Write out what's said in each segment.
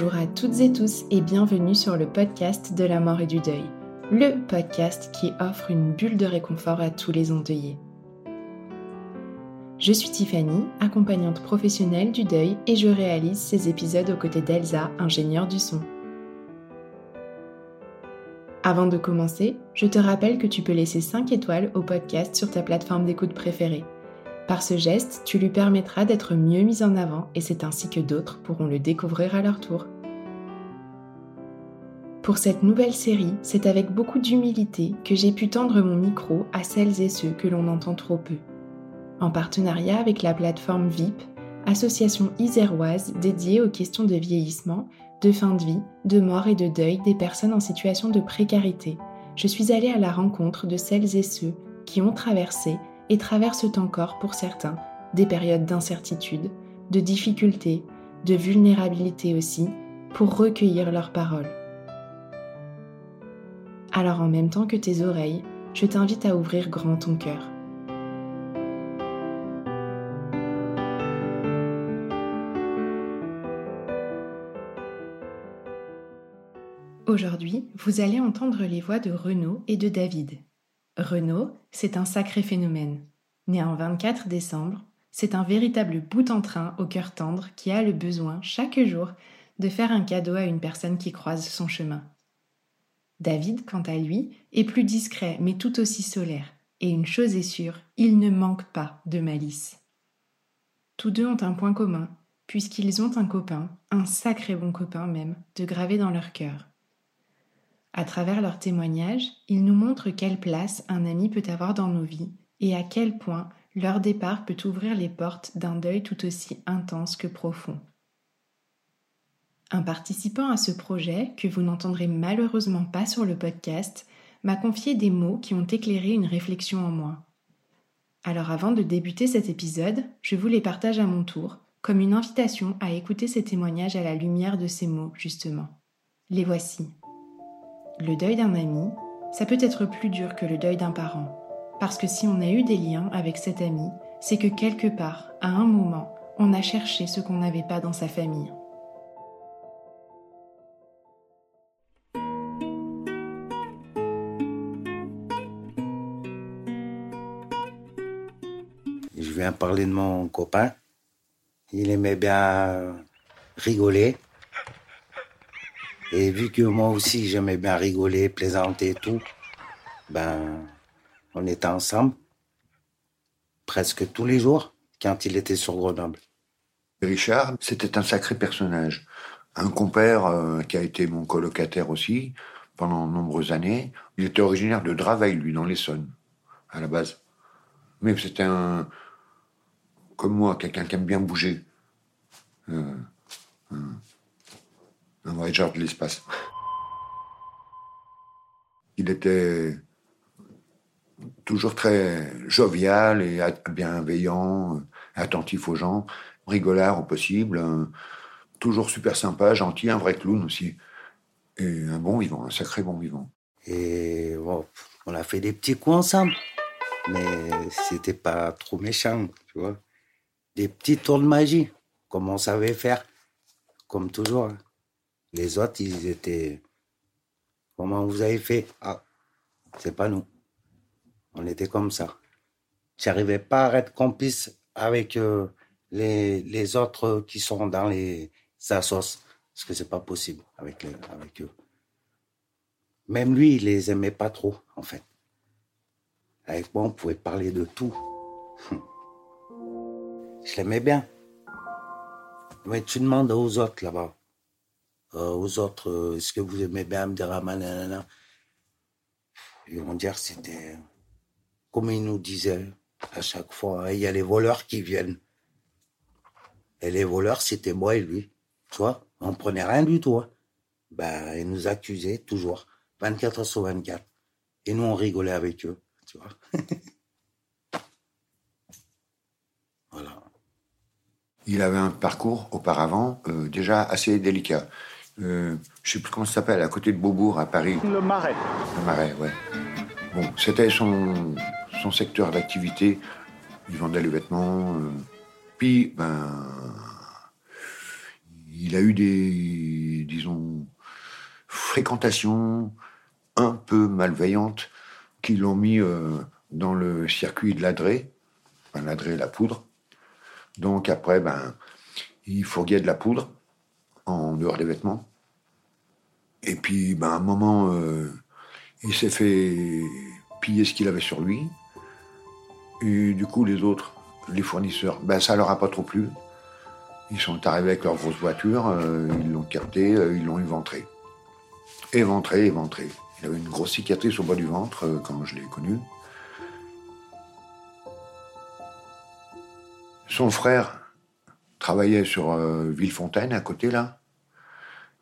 Bonjour à toutes et tous et bienvenue sur le podcast de la mort et du deuil, le podcast qui offre une bulle de réconfort à tous les endeuillés. Je suis Tiffany, accompagnante professionnelle du deuil et je réalise ces épisodes aux côtés d'Elsa, ingénieure du son. Avant de commencer, je te rappelle que tu peux laisser 5 étoiles au podcast sur ta plateforme d'écoute préférée par ce geste, tu lui permettras d'être mieux mis en avant et c'est ainsi que d'autres pourront le découvrir à leur tour. Pour cette nouvelle série, c'est avec beaucoup d'humilité que j'ai pu tendre mon micro à celles et ceux que l'on entend trop peu. En partenariat avec la plateforme VIP, association iséroise dédiée aux questions de vieillissement, de fin de vie, de mort et de deuil des personnes en situation de précarité, je suis allée à la rencontre de celles et ceux qui ont traversé et traversent encore pour certains des périodes d'incertitude, de difficulté, de vulnérabilité aussi, pour recueillir leurs paroles. Alors en même temps que tes oreilles, je t'invite à ouvrir grand ton cœur. Aujourd'hui, vous allez entendre les voix de Renaud et de David. Renaud, c'est un sacré phénomène. Né en 24 décembre, c'est un véritable bout en train au cœur tendre qui a le besoin, chaque jour, de faire un cadeau à une personne qui croise son chemin. David, quant à lui, est plus discret mais tout aussi solaire, et une chose est sûre, il ne manque pas de malice. Tous deux ont un point commun, puisqu'ils ont un copain, un sacré bon copain même, de graver dans leur cœur. À travers leurs témoignages, ils nous montrent quelle place un ami peut avoir dans nos vies et à quel point leur départ peut ouvrir les portes d'un deuil tout aussi intense que profond. Un participant à ce projet, que vous n'entendrez malheureusement pas sur le podcast, m'a confié des mots qui ont éclairé une réflexion en moi. Alors avant de débuter cet épisode, je vous les partage à mon tour, comme une invitation à écouter ces témoignages à la lumière de ces mots, justement. Les voici. Le deuil d'un ami, ça peut être plus dur que le deuil d'un parent. Parce que si on a eu des liens avec cet ami, c'est que quelque part, à un moment, on a cherché ce qu'on n'avait pas dans sa famille. Je viens parler de mon copain. Il aimait bien rigoler. Et vu que moi aussi j'aimais bien rigoler, plaisanter et tout, ben on était ensemble presque tous les jours quand il était sur Grenoble. Richard, c'était un sacré personnage. Un compère euh, qui a été mon colocataire aussi pendant de nombreuses années. Il était originaire de Draveil, lui, dans l'Essonne, à la base. Mais c'était un, comme moi, quelqu'un qui aime bien bouger. Euh, voyageur de l'espace. Il était toujours très jovial et bienveillant, attentif aux gens, rigolard au possible, toujours super sympa, gentil, un vrai clown aussi. Et un bon vivant, un sacré bon vivant. Et bon, on a fait des petits coups ensemble, mais c'était pas trop méchant, tu vois. Des petits tours de magie, comme on savait faire, comme toujours. Les autres, ils étaient. Comment vous avez fait? Ah, c'est pas nous. On était comme ça. J'arrivais pas à être complice avec euh, les, les autres qui sont dans les, sauce. Parce que c'est pas possible avec, avec eux. Même lui, il les aimait pas trop, en fait. Avec moi, on pouvait parler de tout. Je l'aimais bien. Mais tu demandes aux autres là-bas, euh, aux autres, euh, est-ce que vous aimez bien Abderrahman Ils vont dire c'était comme ils nous disaient à chaque fois, il y a les voleurs qui viennent. Et les voleurs, c'était moi et lui. Tu vois, on prenait rien du tout. Hein. Ben, ils nous accusaient toujours, 24 heures sur 24. Et nous, on rigolait avec eux, tu vois. voilà. Il avait un parcours auparavant euh, déjà assez délicat. Euh, je sais plus comment ça s'appelle, à côté de Beaubourg, à Paris. Le Marais. Le Marais, ouais. Bon, c'était son, son secteur d'activité. Il vendait les vêtements. Euh. Puis, ben, il a eu des, disons, fréquentations un peu malveillantes qui l'ont mis euh, dans le circuit de l'adré, enfin, l'adré, la poudre. Donc après, ben, il fourguait de la poudre en dehors des vêtements. Et puis, ben, à un moment, euh, il s'est fait piller ce qu'il avait sur lui. Et du coup, les autres, les fournisseurs, ben, ça leur a pas trop plu. Ils sont arrivés avec leur grosse voiture, euh, ils l'ont capté, euh, ils l'ont éventré. Éventré, éventré. Il avait une grosse cicatrice au bas du ventre quand je l'ai connu. Son frère travaillait sur Villefontaine, à côté là.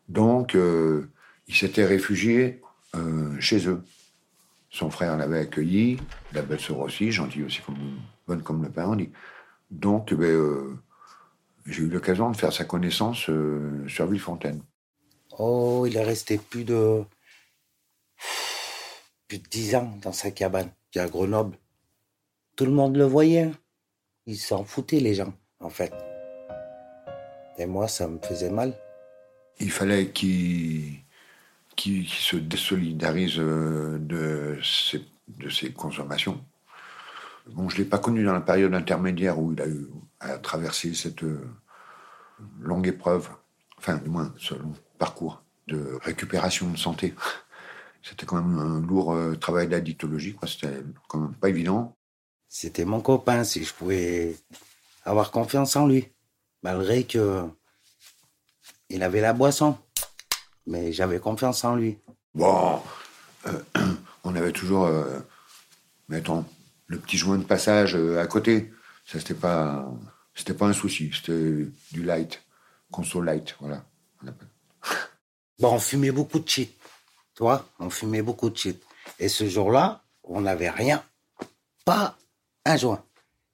Donc, il s'était réfugié chez eux. Son frère l'avait accueilli, la belle-sœur aussi, gentille aussi, comme, bonne comme le pain. Donc, ben, j'ai eu l'occasion de faire sa connaissance euh, sur Villefontaine. Oh, il est resté plus de plus de dix ans dans sa cabane, qui est à Grenoble. Tout le monde le voyait. Hein. Ils s'en foutaient, les gens, en fait. Et moi, ça me faisait mal. Il fallait qu'il se désolidarise euh, de ses, de consommations. Bon, je ne l'ai pas connu dans la période intermédiaire où il a eu à traverser cette euh, longue épreuve, enfin, du moins, ce long parcours de récupération de santé. C'était quand même un lourd euh, travail d'addictologie, C'était quand même pas évident. C'était mon copain, si je pouvais avoir confiance en lui, malgré que il avait la boisson, mais j'avais confiance en lui. Bon, euh, on avait toujours, mettons, le petit joint de passage euh, à côté. Ça, c'était pas, c'était pas un souci. C'était du light, console light, voilà. Bon, on fumait beaucoup de shit. Toi, on fumait beaucoup de shit. Et ce jour-là, on n'avait rien. Pas un joint.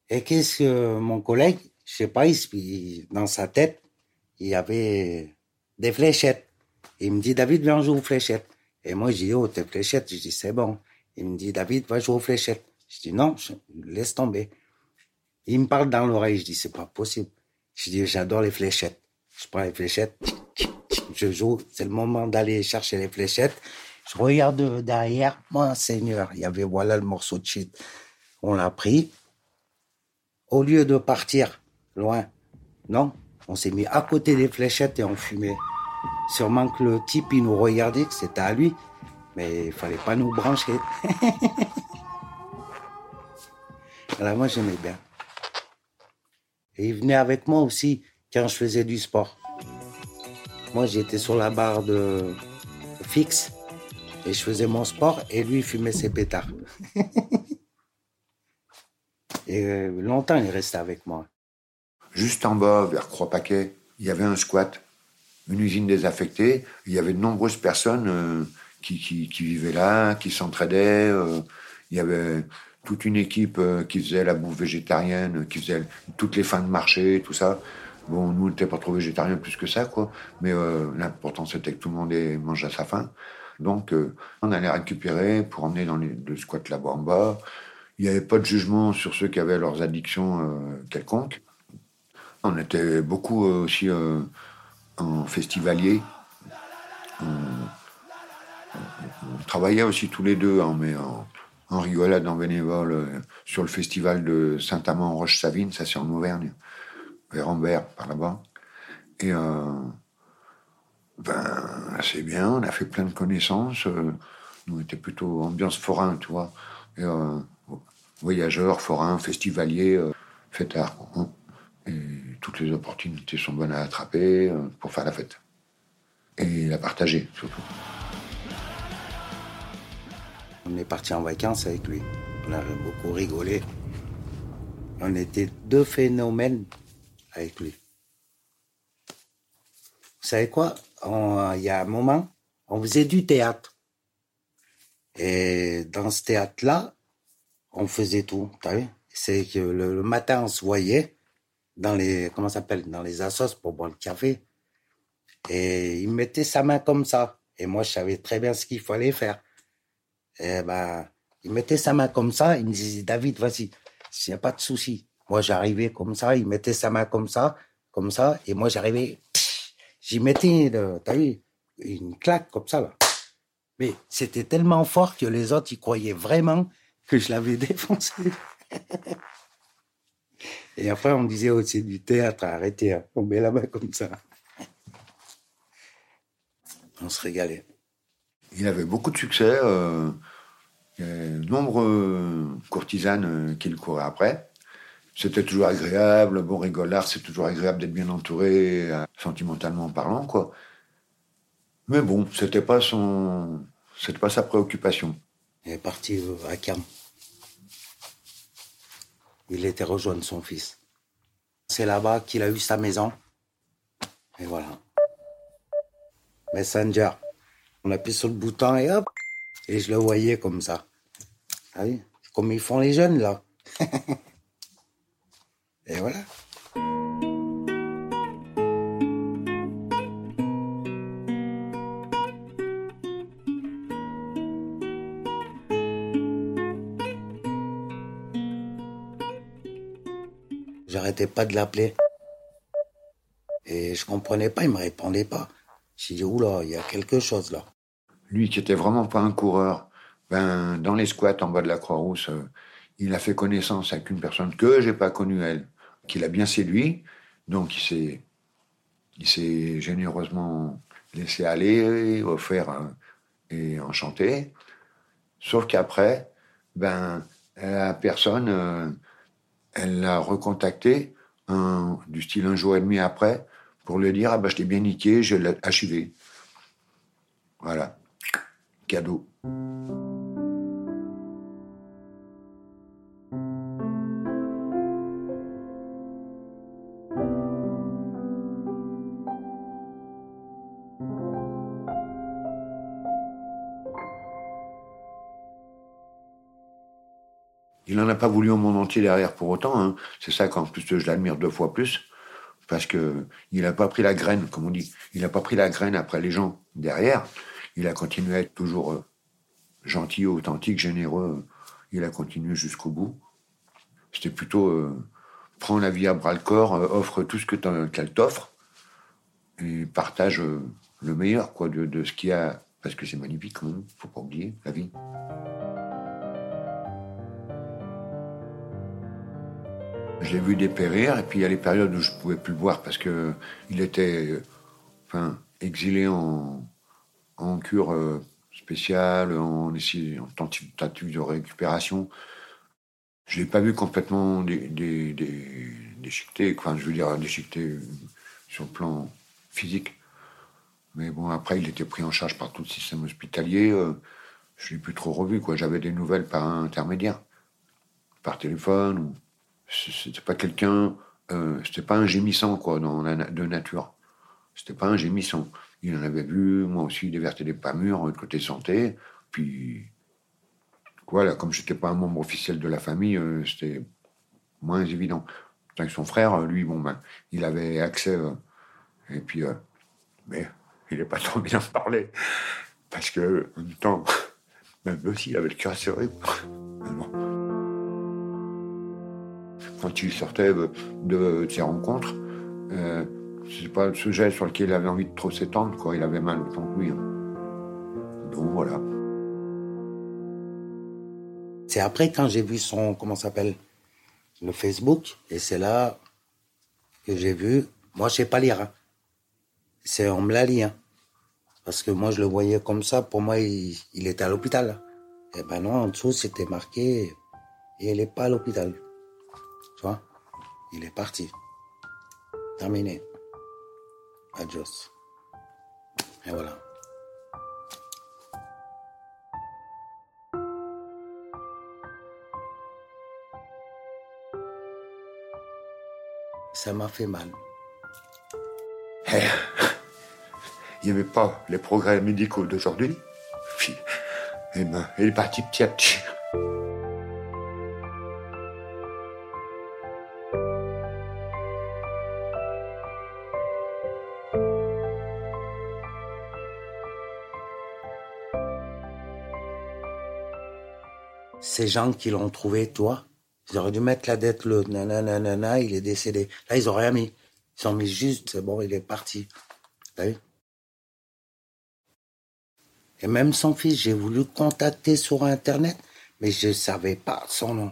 Et qu'est-ce que mon collègue, je sais pas, il, dans sa tête, il y avait des fléchettes. Il me dit, David, viens jouer aux fléchettes. Et moi, je dis, oh, tes fléchettes. Je dis, c'est bon. Il me dit, David, va jouer aux fléchettes. Je dis non, laisse tomber. Il me parle dans l'oreille, je dis c'est pas possible. Je dis j'adore les fléchettes. Je prends les fléchettes, je joue, c'est le moment d'aller chercher les fléchettes. Je regarde derrière, mon Seigneur, il y avait voilà le morceau de shit. On l'a pris. Au lieu de partir loin, non, on s'est mis à côté des fléchettes et on fumait. Sûrement que le type, il nous regardait, que c'était à lui, mais il fallait pas nous brancher. Alors moi, j'aimais bien. Et il venait avec moi aussi quand je faisais du sport. Moi, j'étais sur la barre de fixe et je faisais mon sport et lui, il fumait ses pétards. et euh, longtemps, il restait avec moi. Juste en bas, vers Croix-Paquet, il y avait un squat, une usine désaffectée. Il y avait de nombreuses personnes euh, qui, qui, vivaient là, qui s'entraidaient. Euh. il y avait toute une équipe euh, qui faisait la bouffe végétarienne, qui faisait toutes les fins de marché, tout ça. Bon, nous, on n'était pas trop végétariens plus que ça, quoi. Mais l'important, c'était que tout le monde mange à sa faim. Donc, on allait récupérer pour emmener dans le squat là-bas en bas. Il n'y avait pas de jugement sur ceux qui avaient leurs addictions quelconques. On était beaucoup aussi en festivalier. On, travaillait aussi tous les deux, hein, mais en, en rigolade, en bénévole, euh, sur le festival de Saint-Amand-Roche-Savine, ça c'est en Auvergne, vers Ambert, par là-bas. Et ben, c'est bien, on a fait plein de connaissances. nous, on était plutôt ambiance forain, tu vois. Et, voyageurs, forains, festivaliers. Toutes les opportunités sont bonnes à attraper pour faire la fête. Et la partager, surtout. On est parti en vacances avec lui. On a beaucoup rigolé. On était deux phénomènes avec lui. Vous savez quoi? Il y a un moment, on faisait du théâtre. Et dans ce théâtre-là, on faisait tout. C'est que le, matin, on se voyait dans les comment s'appelle dans les assos pour boire le café. Et il mettait sa main comme ça. Et moi, je savais très bien ce qu'il fallait faire. Et ben, il mettait sa main comme ça. Il me disait, David, vas-y, il n'y a pas de souci. Moi, j'arrivais comme ça. Il mettait sa main comme ça, comme ça. Et moi, j'arrivais, j'y mettais, t'as vu, une claque comme ça. Mais c'était tellement fort que les autres, ils croyaient vraiment que je l'avais défoncé. Et après, on disait, oh, c'est du théâtre, arrêtez, hein. on met la main comme ça. On se régalait. Il avait beaucoup de succès. Euh, a nombreux courtisanes euh, qui le couraient après. C'était toujours agréable, bon rigolard, c'est toujours agréable d'être bien entouré, euh, sentimentalement parlant, quoi. Mais bon, c'était pas son, c'était pas sa préoccupation. Il est parti à Cam. Il était rejoindre son fils. C'est là-bas qu'il a eu sa maison. Et voilà. Messenger. On appuie sur le bouton et hop, et je le voyais comme ça. Ah comme ils font les jeunes là. Pas de l'appeler. Et je comprenais pas, il me répondait pas. J'ai dit, oula, il y a quelque chose là. Lui qui était vraiment pas un coureur, ben, dans les squats en bas de la Croix-Rousse, euh, il a fait connaissance avec une personne que j'ai pas connue elle, qu'il a bien séduit. Donc il s'est, il s'est généreusement laissé aller, offert euh, et enchanté. Sauf qu'après, ben, la personne, euh, elle l'a recontacté du style un jour et demi après pour lui dire Ah ben, je t'ai bien niqué, je l'ai achevé. Voilà. Cadeau. Il n'en a pas voulu au monde entier derrière pour autant. Hein. C'est ça qu'en plus je l'admire deux fois plus parce que il n'a pas pris la graine, comme on dit. Il n'a pas pris la graine après les gens derrière. Il a continué à être toujours euh, gentil, authentique, généreux. Il a continué jusqu'au bout. C'était plutôt euh, prends la vie à bras le corps, euh, offre tout ce que qu'elle t'offre et partage le meilleur quoi de, de ce qu'il y a parce que c'est magnifique quand même. Faut pas oublier la vie. Je l'ai vu dépérir, et puis il y a les périodes où je ne pouvais plus le voir parce que il était enfin, exilé en, cure euh, spéciale, en, en tentative de récupération. Je ne l'ai pas vu complètement déchiqueté, je veux dire déchiqueté sur le plan physique. Mais bon, après, il était pris en charge par tout le système hospitalier. Euh, je l'ai plus trop revu, quoi. J'avais des nouvelles par intermédiaire, par téléphone c'était pas quelqu'un, euh, c'était pas un gémissant quoi de nature. C'était pas un gémissant. Il en avait vu, moi aussi, déverser des pas mûrs côté santé. Puis voilà, comme j'étais pas un membre officiel de la famille, euh, c'était moins évident. Avec son frère, lui, bon ben, il avait accès. Euh, et puis, euh, mais il n'est pas trop bien parlé parce que en même temps, même aussi, il avait le cœur serré quand il sortait de, ses rencontres, euh, c'est pas le sujet sur lequel il avait envie de trop s'étendre, quoi. Il avait mal autant que lui. Hein. Donc voilà. C'est après quand j'ai vu son, comment s'appelle, le Facebook, et c'est là que j'ai vu. Moi, je sais pas lire. Hein. C'est on me l'a dit, hein. Parce que moi, je le voyais comme ça. Pour moi, il, était à l'hôpital. Et ben non, en dessous, c'était marqué et il n'est pas à l'hôpital. Il est parti. Terminé. Adios. Et voilà. Ça m'a fait mal. Eh, il n'y avait pas les progrès médicaux d'aujourd'hui? Eh ben, il est parti petit à petit. Ces gens qui l'ont trouvé, toi, ils auraient dû mettre la dette, le nanana, il est décédé. Là, ils ont rien mis. Ils ont mis juste, c'est bon, il est parti. T'as vu? Et même son fils, j'ai voulu contacter sur Internet, mais je ne savais pas son nom.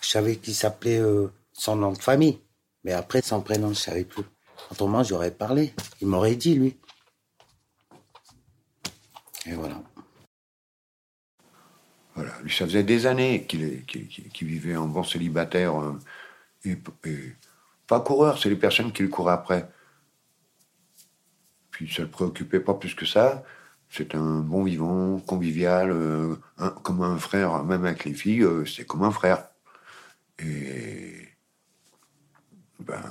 Je savais qu'il s'appelait euh, son nom de famille, mais après son prénom, je ne savais plus. Autrement, j'aurais parlé. Il m'aurait dit, lui. Et voilà. Voilà. Lui, ça faisait des années qu'il vivait en bon célibataire. euh, et, pas coureur, c'est les personnes qui le couraient après. Puis ça ne le préoccupait pas plus que ça. C'est un bon vivant, convivial, euh, un- comme un frère, même avec les filles, euh, c'est comme un frère. Et. Ben.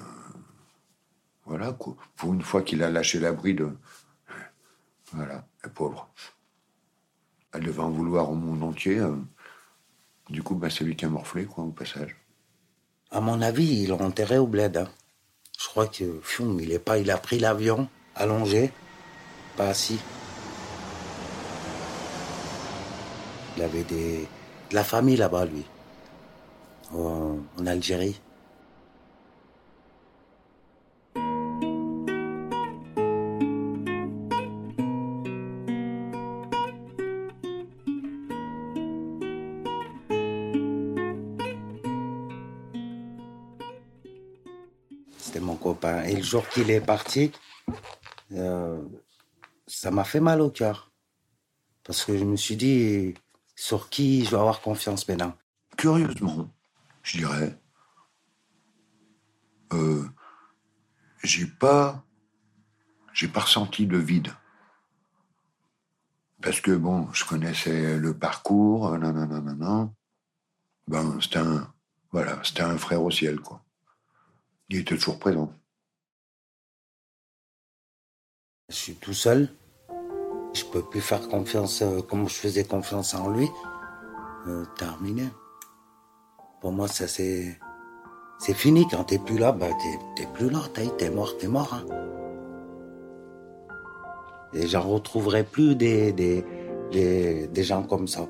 Voilà, quoi. Pour une fois qu'il a lâché la bride, voilà, le pauvre. Elle devait en vouloir au monde entier. euh. Du coup, ben, c'est lui qui a morflé, quoi, au passage. À mon avis, ils l'ont enterré au bled. hein. Je crois que il est pas, il a pris l'avion, allongé, pas assis. Il avait des, de la famille là-bas, lui, en Algérie. Le jour qu'il est parti, euh, ça m'a fait mal au cœur. Parce que je me suis dit, sur qui je vais avoir confiance maintenant? Curieusement, je dirais, euh, j'ai pas, j'ai pas ressenti de vide. Parce que bon, je connaissais le parcours, non. Ben, c'était un, voilà, c'était un frère au ciel, quoi. Il était toujours présent. Je suis tout seul. Je peux plus faire confiance euh, comme je faisais confiance en lui. Euh, terminé. Pour moi, ça c'est. C'est fini. Quand t'es plus là, bah t'es, plus là. T'es, mort, t'es mort. hein. Et j'en retrouverai plus des, gens comme ça.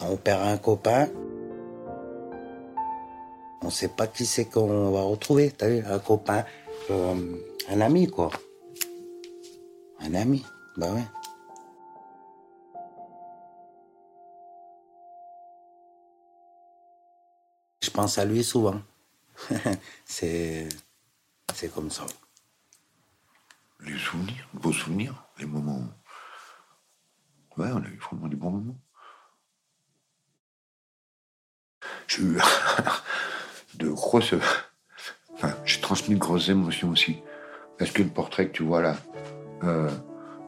On perd un copain. On sait pas qui c'est qu'on va retrouver. T'as vu, un copain, euh, un ami quoi. Un ami, bah ouais. Je pense à lui souvent. c'est, c'est comme ça. Les souvenirs, beaux souvenirs, les moments. Ouais, on a eu vraiment des bons moments. J'ai eu de grosses. Enfin, j'ai transmis de grosses émotions aussi. Parce que le portrait que tu vois là, euh,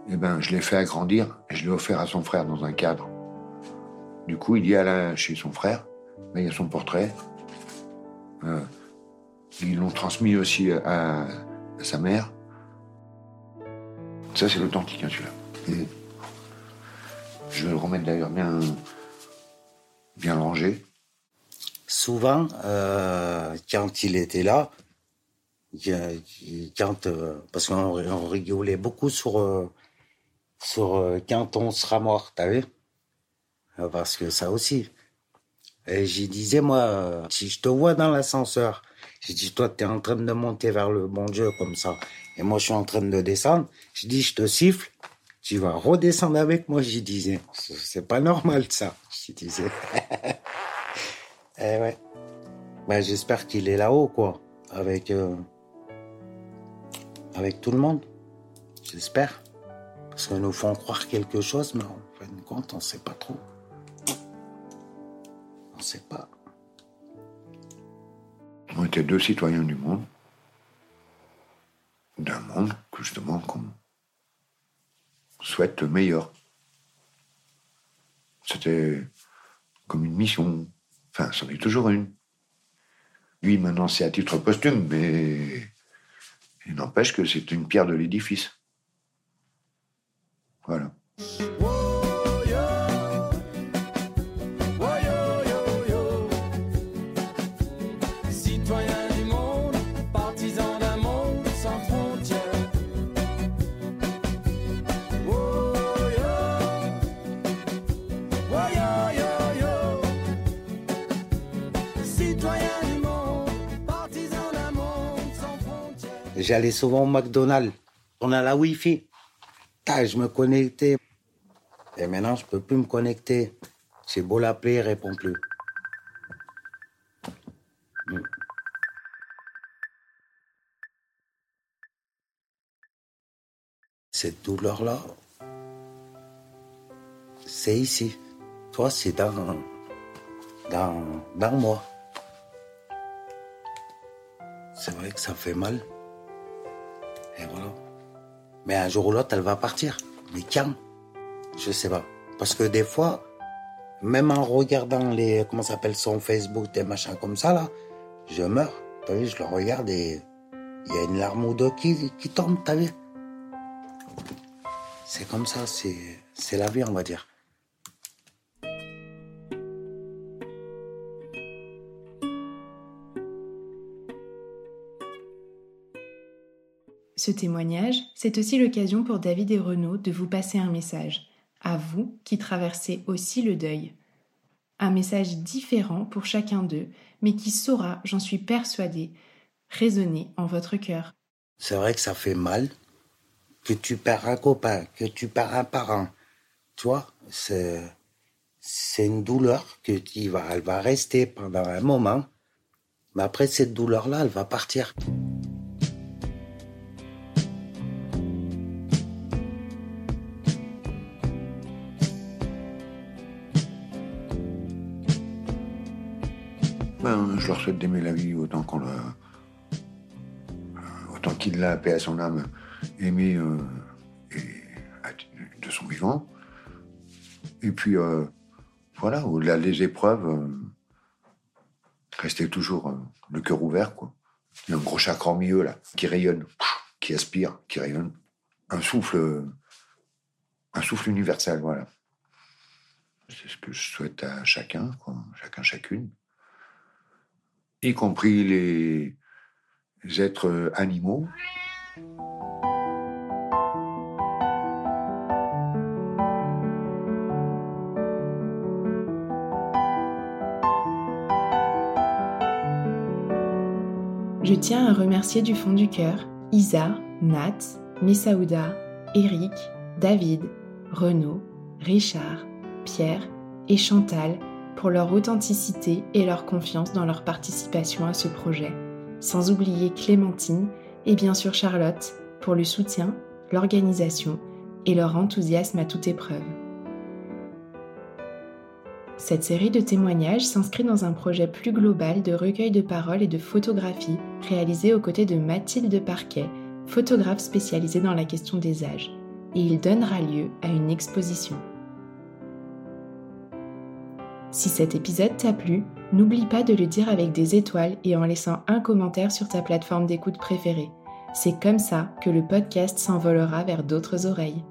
eh ben, je l'ai fait agrandir et je l'ai offert à son frère dans un cadre. Du coup, il y a chez son frère, ben, il y a son portrait. Euh, ils l'ont transmis aussi à, sa mère. Ça, c'est l'authentique, hein, celui-là. Je vais le remettre d'ailleurs bien, bien rangé. Souvent, euh, quand il était là, quand, euh, parce qu'on on rigolait beaucoup sur, euh, sur euh, quand on sera mort, t'as vu? Parce que ça aussi. Et j'y disais, moi, si je te vois dans l'ascenseur, j'ai dit, toi, t'es en train de monter vers le bon Dieu comme ça, et moi, je suis en train de descendre, je dis, je te siffle, tu vas redescendre avec moi, j'y disais. C'est c'est pas normal, ça, j'y disais. Eh ouais. Ben, j'espère qu'il est là-haut, quoi. Avec, euh, avec tout le monde. J'espère. Parce qu'ils nous font croire quelque chose, mais en fin de compte, on ne sait pas trop. On ne sait pas. On était deux citoyens du monde. D'un monde, justement, qu'on souhaite meilleur. C'était comme une mission. Enfin, c'en est toujours une. Lui, maintenant, c'est à titre posthume, mais il n'empêche que c'est une pierre de l'édifice. Voilà. J'allais souvent au McDonald's. On a la Wi-Fi. je me connectais. Et maintenant, je peux plus me connecter. J'ai beau l'appeler, il répond plus. Hmm. Cette douleur-là, c'est ici. Toi, c'est dans, dans, dans moi. C'est vrai que ça fait mal. Et voilà. Mais un jour ou l'autre, elle va partir. Mais quand Je sais pas. Parce que des fois, même en regardant les, comment s'appelle son Facebook, des machins comme ça, là, je meurs. T'as vu, je le regarde et il y a une larme ou deux qui, qui tombe, t'as vu? C'est comme ça, c'est la vie, on va dire. Ce témoignage, c'est aussi l'occasion pour David et Renaud de vous passer un message, à vous qui traversez aussi le deuil. Un message différent pour chacun d'eux, mais qui saura, j'en suis persuadée, résonner en votre cœur. C'est vrai que ça fait mal, que tu perds un copain, que tu perds un parent. Tu vois, c'est, une douleur que tu vas, elle va rester pendant un moment, mais après cette douleur-là, elle va partir. Ben, je leur souhaite d'aimer la vie autant qu'on l'a. Euh, autant qu'il l'a, paix à son âme, aimé euh, de son vivant. Et puis, euh, voilà, au-delà des épreuves, rester toujours le cœur ouvert, quoi. Un gros chakra au milieu, là, qui rayonne, qui aspire, qui rayonne. Un souffle, un souffle universel, voilà. C'est ce que je souhaite à chacun, chacun, chacune y compris les êtres animaux. Je tiens à remercier du fond du cœur Isa, Nat, Messaouda, Eric, David, Renaud, Richard, Pierre et Chantal pour leur authenticité et leur confiance dans leur participation à ce projet, sans oublier Clémentine et bien sûr Charlotte pour le soutien, l'organisation et leur enthousiasme à toute épreuve. Cette série de témoignages s'inscrit dans un projet plus global de recueil de paroles et de photographies réalisé aux côtés de Mathilde Parquet, photographe spécialisée dans la question des âges, et il donnera lieu à une exposition. Si cet épisode t'a plu, n'oublie pas de le dire avec des étoiles et en laissant un commentaire sur ta plateforme d'écoute préférée. C'est comme ça que le podcast s'envolera vers d'autres oreilles.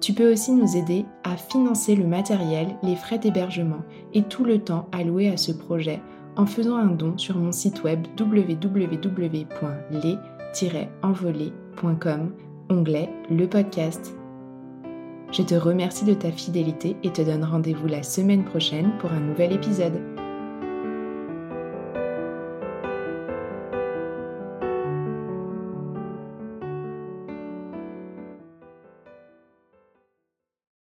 Tu peux aussi nous aider à financer le matériel, les frais d'hébergement et tout le temps alloué à ce projet en faisant un don sur mon site web www.les-envolé.com, onglet Le podcast. Je te remercie de ta fidélité et te donne rendez-vous la semaine prochaine pour un nouvel épisode.